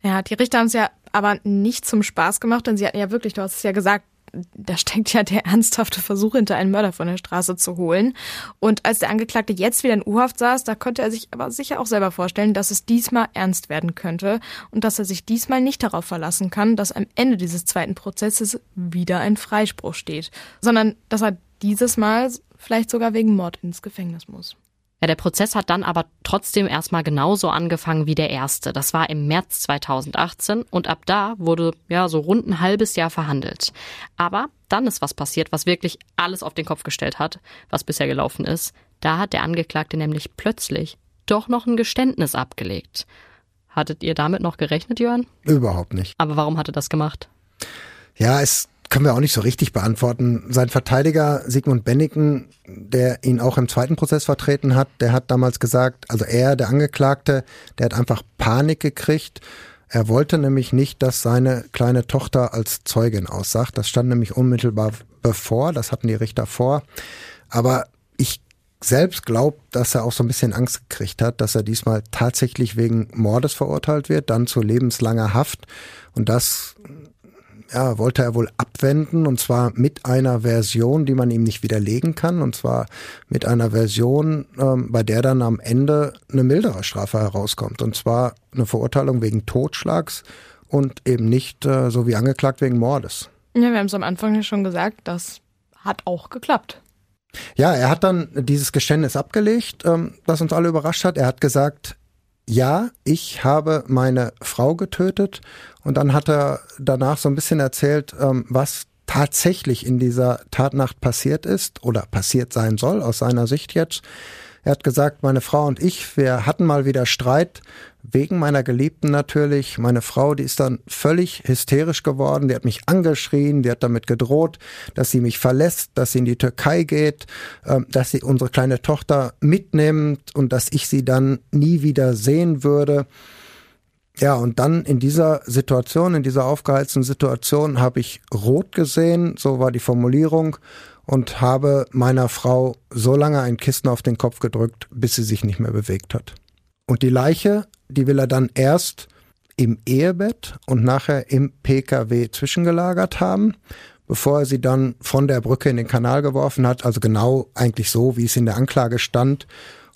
Ja, die Richter haben es ja aber nicht zum Spaß gemacht, denn sie hatten ja wirklich, du hast es ja gesagt, da steckt ja der ernsthafte Versuch hinter, einen Mörder von der Straße zu holen. Und als der Angeklagte jetzt wieder in U-Haft saß, da konnte er sich aber sicher auch selber vorstellen, dass es diesmal ernst werden könnte und dass er sich diesmal nicht darauf verlassen kann, dass am Ende dieses zweiten Prozesses wieder ein Freispruch steht, sondern dass er dieses Mal vielleicht sogar wegen Mord ins Gefängnis muss. Ja, der Prozess hat dann aber trotzdem erstmal genauso angefangen wie der erste. Das war im März 2018 und ab da wurde ja so rund ein halbes Jahr verhandelt. Aber dann ist was passiert, was wirklich alles auf den Kopf gestellt hat, was bisher gelaufen ist. Da hat der Angeklagte nämlich plötzlich doch noch ein Geständnis abgelegt. Hattet ihr damit noch gerechnet, Jörn? Überhaupt nicht. Aber warum hat er das gemacht? Ja, es können wir auch nicht so richtig beantworten. Sein Verteidiger Sigmund Benniken, der ihn auch im zweiten Prozess vertreten hat, der hat damals gesagt, also er, der Angeklagte, der hat einfach Panik gekriegt. Er wollte nämlich nicht, dass seine kleine Tochter als Zeugin aussagt. Das stand nämlich unmittelbar bevor, das hatten die Richter vor. Aber ich selbst glaube, dass er auch so ein bisschen Angst gekriegt hat, dass er diesmal tatsächlich wegen Mordes verurteilt wird, dann zu lebenslanger Haft. Und das ja, wollte er wohl abwenden und zwar mit einer Version, die man ihm nicht widerlegen kann und zwar mit einer Version, ähm, bei der dann am Ende eine mildere Strafe herauskommt und zwar eine Verurteilung wegen Totschlags und eben nicht äh, so wie angeklagt wegen Mordes. Ja, wir haben es am Anfang ja schon gesagt, das hat auch geklappt. Ja, er hat dann dieses Geständnis abgelegt, ähm, das uns alle überrascht hat. Er hat gesagt, ja, ich habe meine Frau getötet und dann hat er danach so ein bisschen erzählt, ähm, was tatsächlich in dieser Tatnacht passiert ist oder passiert sein soll aus seiner Sicht jetzt. Er hat gesagt, meine Frau und ich, wir hatten mal wieder Streit, wegen meiner Geliebten natürlich. Meine Frau, die ist dann völlig hysterisch geworden, die hat mich angeschrien, die hat damit gedroht, dass sie mich verlässt, dass sie in die Türkei geht, ähm, dass sie unsere kleine Tochter mitnimmt und dass ich sie dann nie wieder sehen würde. Ja, und dann in dieser Situation, in dieser aufgeheizten Situation habe ich rot gesehen, so war die Formulierung, und habe meiner Frau so lange ein Kissen auf den Kopf gedrückt, bis sie sich nicht mehr bewegt hat. Und die Leiche, die will er dann erst im Ehebett und nachher im PKW zwischengelagert haben, bevor er sie dann von der Brücke in den Kanal geworfen hat. Also genau eigentlich so, wie es in der Anklage stand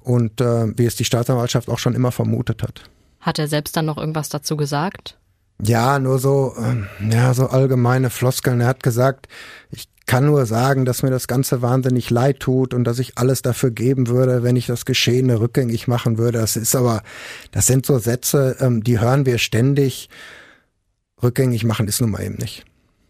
und äh, wie es die Staatsanwaltschaft auch schon immer vermutet hat. Hat er selbst dann noch irgendwas dazu gesagt? Ja, nur so, äh, ja, so allgemeine Floskeln. Er hat gesagt, ich kann nur sagen, dass mir das Ganze wahnsinnig leid tut und dass ich alles dafür geben würde, wenn ich das Geschehene rückgängig machen würde. Das ist aber, das sind so Sätze, ähm, die hören wir ständig. Rückgängig machen ist nun mal eben nicht.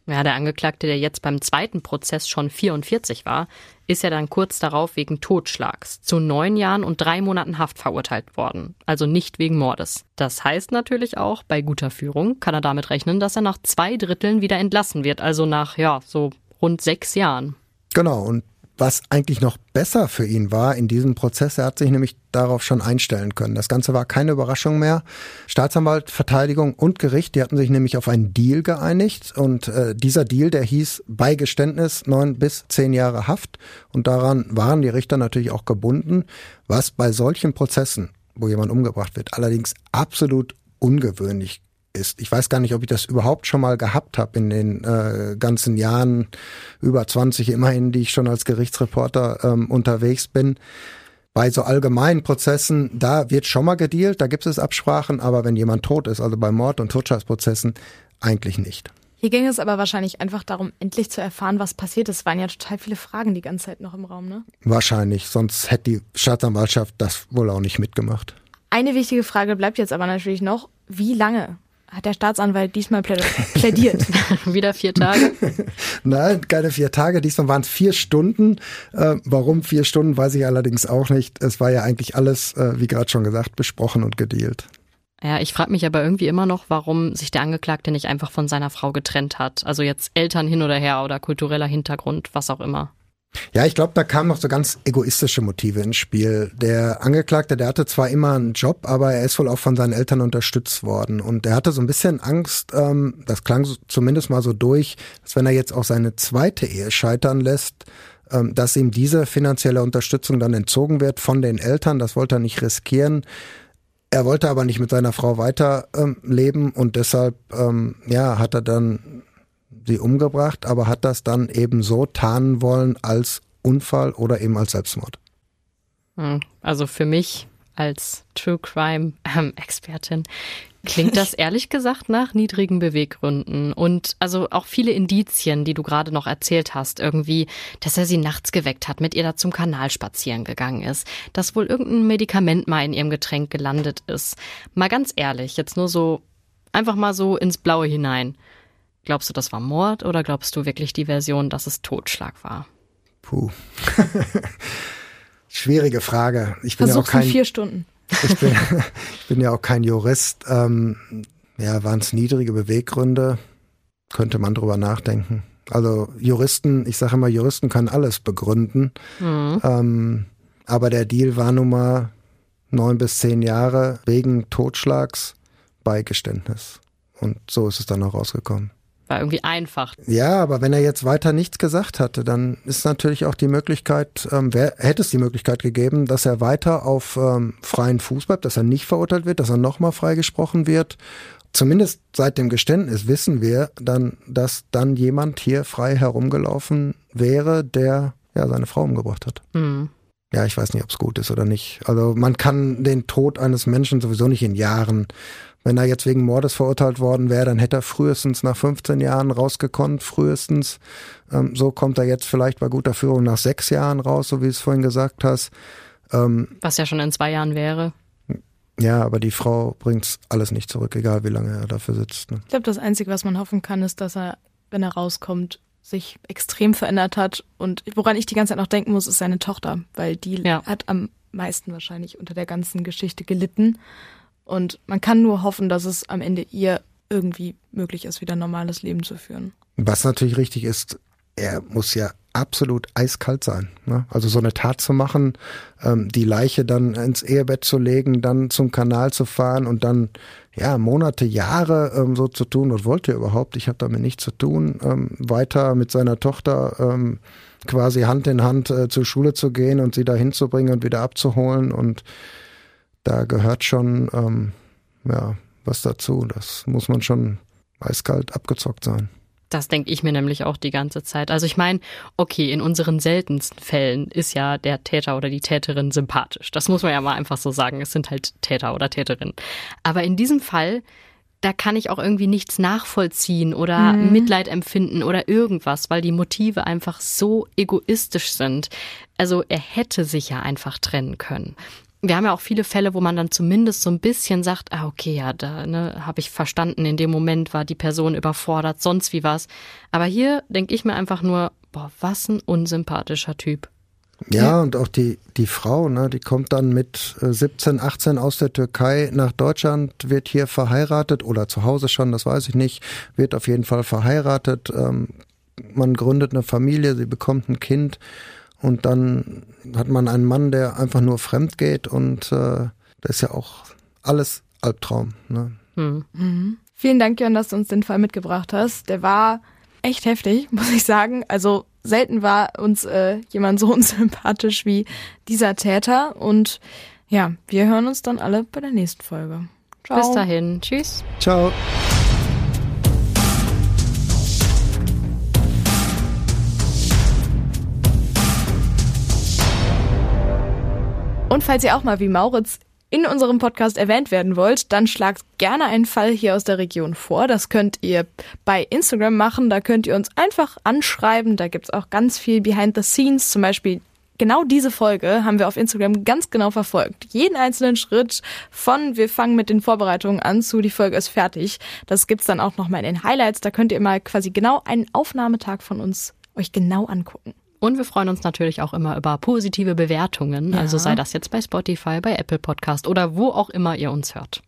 Ja, der Angeklagte, der jetzt beim zweiten Prozess schon 44 war, ist ja dann kurz darauf wegen Totschlags zu neun Jahren und drei Monaten Haft verurteilt worden. Also nicht wegen Mordes. Das heißt natürlich auch, bei guter Führung kann er damit rechnen, dass er nach zwei Dritteln wieder entlassen wird. Also nach, ja, so rund sechs Jahren. Genau, und was eigentlich noch besser für ihn war in diesem Prozess, er hat sich nämlich darauf schon einstellen können. Das Ganze war keine Überraschung mehr. Staatsanwalt, Verteidigung und Gericht, die hatten sich nämlich auf einen Deal geeinigt und äh, dieser Deal, der hieß bei Geständnis neun bis zehn Jahre Haft und daran waren die Richter natürlich auch gebunden, was bei solchen Prozessen, wo jemand umgebracht wird, allerdings absolut ungewöhnlich ist. Ich weiß gar nicht, ob ich das überhaupt schon mal gehabt habe in den äh, ganzen Jahren, über 20 immerhin, die ich schon als Gerichtsreporter ähm, unterwegs bin. Bei so allgemeinen Prozessen, da wird schon mal gedealt, da gibt es Absprachen, aber wenn jemand tot ist, also bei Mord- und Totschlagsprozessen, eigentlich nicht. Hier ging es aber wahrscheinlich einfach darum, endlich zu erfahren, was passiert ist. Es waren ja total viele Fragen die ganze Zeit noch im Raum, ne? Wahrscheinlich, sonst hätte die Staatsanwaltschaft das wohl auch nicht mitgemacht. Eine wichtige Frage bleibt jetzt aber natürlich noch, wie lange hat der Staatsanwalt diesmal plädiert. (laughs) Wieder vier Tage? (laughs) Nein, keine vier Tage. Diesmal waren es vier Stunden. Äh, warum vier Stunden, weiß ich allerdings auch nicht. Es war ja eigentlich alles, äh, wie gerade schon gesagt, besprochen und gedealt. Ja, ich frage mich aber irgendwie immer noch, warum sich der Angeklagte nicht einfach von seiner Frau getrennt hat. Also jetzt Eltern hin oder her oder kultureller Hintergrund, was auch immer. Ja, ich glaube, da kamen noch so ganz egoistische Motive ins Spiel. Der Angeklagte, der hatte zwar immer einen Job, aber er ist wohl auch von seinen Eltern unterstützt worden. Und er hatte so ein bisschen Angst, ähm, das klang so, zumindest mal so durch, dass wenn er jetzt auch seine zweite Ehe scheitern lässt, ähm, dass ihm diese finanzielle Unterstützung dann entzogen wird von den Eltern. Das wollte er nicht riskieren. Er wollte aber nicht mit seiner Frau weiterleben ähm, und deshalb ähm, ja, hat er dann sie umgebracht, aber hat das dann eben so tarnen wollen als Unfall oder eben als Selbstmord. Hm, also für mich als True Crime ähm, Expertin klingt das (laughs) ehrlich gesagt nach niedrigen Beweggründen und also auch viele Indizien, die du gerade noch erzählt hast, irgendwie, dass er sie nachts geweckt hat, mit ihr da zum Kanal spazieren gegangen ist, dass wohl irgendein Medikament mal in ihrem Getränk gelandet ist. Mal ganz ehrlich, jetzt nur so einfach mal so ins Blaue hinein. Glaubst du, das war Mord oder glaubst du wirklich die Version, dass es Totschlag war? Puh. (laughs) Schwierige Frage. Ich bin Versuch's ja auch kein, in vier Stunden. Ich bin, (laughs) ich bin ja auch kein Jurist. Ähm, ja, waren es niedrige Beweggründe? Könnte man drüber nachdenken. Also Juristen, ich sage immer, Juristen können alles begründen. Mhm. Ähm, aber der Deal war nun mal neun bis zehn Jahre wegen Totschlags bei Geständnis. Und so ist es dann auch rausgekommen. War irgendwie einfach. Ja, aber wenn er jetzt weiter nichts gesagt hatte, dann ist natürlich auch die Möglichkeit, ähm, wer, hätte es die Möglichkeit gegeben, dass er weiter auf ähm, freien Fuß bleibt, dass er nicht verurteilt wird, dass er nochmal freigesprochen wird. Zumindest seit dem Geständnis wissen wir dann, dass dann jemand hier frei herumgelaufen wäre, der ja seine Frau umgebracht hat. Mhm. Ja, ich weiß nicht, ob es gut ist oder nicht. Also man kann den Tod eines Menschen sowieso nicht in Jahren wenn er jetzt wegen Mordes verurteilt worden wäre, dann hätte er frühestens nach 15 Jahren rausgekonnt, frühestens. Ähm, so kommt er jetzt vielleicht bei guter Führung nach sechs Jahren raus, so wie du es vorhin gesagt hast. Ähm, Was ja schon in zwei Jahren wäre. Ja, aber die Frau bringt's alles nicht zurück, egal wie lange er dafür sitzt. Ne? Ich glaube, das Einzige, was man hoffen kann, ist, dass er, wenn er rauskommt, sich extrem verändert hat. Und woran ich die ganze Zeit noch denken muss, ist seine Tochter, weil die ja. hat am meisten wahrscheinlich unter der ganzen Geschichte gelitten. Und man kann nur hoffen, dass es am Ende ihr irgendwie möglich ist, wieder ein normales Leben zu führen. Was natürlich richtig ist, er muss ja absolut eiskalt sein. Ne? Also so eine Tat zu machen, ähm, die Leiche dann ins Ehebett zu legen, dann zum Kanal zu fahren und dann ja Monate, Jahre ähm, so zu tun, was wollte er überhaupt? Ich habe damit nichts zu tun. Ähm, weiter mit seiner Tochter ähm, quasi Hand in Hand äh, zur Schule zu gehen und sie da hinzubringen und wieder abzuholen und da gehört schon ähm, ja, was dazu. Das muss man schon eiskalt abgezockt sein. Das denke ich mir nämlich auch die ganze Zeit. Also ich meine, okay, in unseren seltensten Fällen ist ja der Täter oder die Täterin sympathisch. Das muss man ja mal einfach so sagen. Es sind halt Täter oder Täterinnen. Aber in diesem Fall, da kann ich auch irgendwie nichts nachvollziehen oder mhm. Mitleid empfinden oder irgendwas, weil die Motive einfach so egoistisch sind. Also er hätte sich ja einfach trennen können wir haben ja auch viele Fälle, wo man dann zumindest so ein bisschen sagt, ah, okay, ja, da ne, habe ich verstanden, in dem Moment war die Person überfordert, sonst wie was. Aber hier denke ich mir einfach nur, boah, was ein unsympathischer Typ. Ja, und auch die, die Frau, ne, die kommt dann mit 17, äh, 18 aus der Türkei nach Deutschland, wird hier verheiratet oder zu Hause schon, das weiß ich nicht, wird auf jeden Fall verheiratet, ähm, man gründet eine Familie, sie bekommt ein Kind und dann hat man einen Mann, der einfach nur fremd geht und äh, das ist ja auch alles Albtraum. Ne? Hm. Mhm. Vielen Dank, Jörn, dass du uns den Fall mitgebracht hast. Der war echt heftig, (laughs) muss ich sagen. Also selten war uns äh, jemand so (laughs) unsympathisch wie dieser Täter. Und ja, wir hören uns dann alle bei der nächsten Folge. Ciao. Bis dahin. Tschüss. Ciao. Und falls ihr auch mal wie Mauritz in unserem Podcast erwähnt werden wollt, dann schlagt gerne einen Fall hier aus der Region vor. Das könnt ihr bei Instagram machen. Da könnt ihr uns einfach anschreiben. Da gibt's auch ganz viel Behind the Scenes. Zum Beispiel genau diese Folge haben wir auf Instagram ganz genau verfolgt. Jeden einzelnen Schritt von wir fangen mit den Vorbereitungen an zu die Folge ist fertig. Das gibt's dann auch nochmal in den Highlights. Da könnt ihr mal quasi genau einen Aufnahmetag von uns euch genau angucken. Und wir freuen uns natürlich auch immer über positive Bewertungen. Ja. Also sei das jetzt bei Spotify, bei Apple Podcast oder wo auch immer ihr uns hört.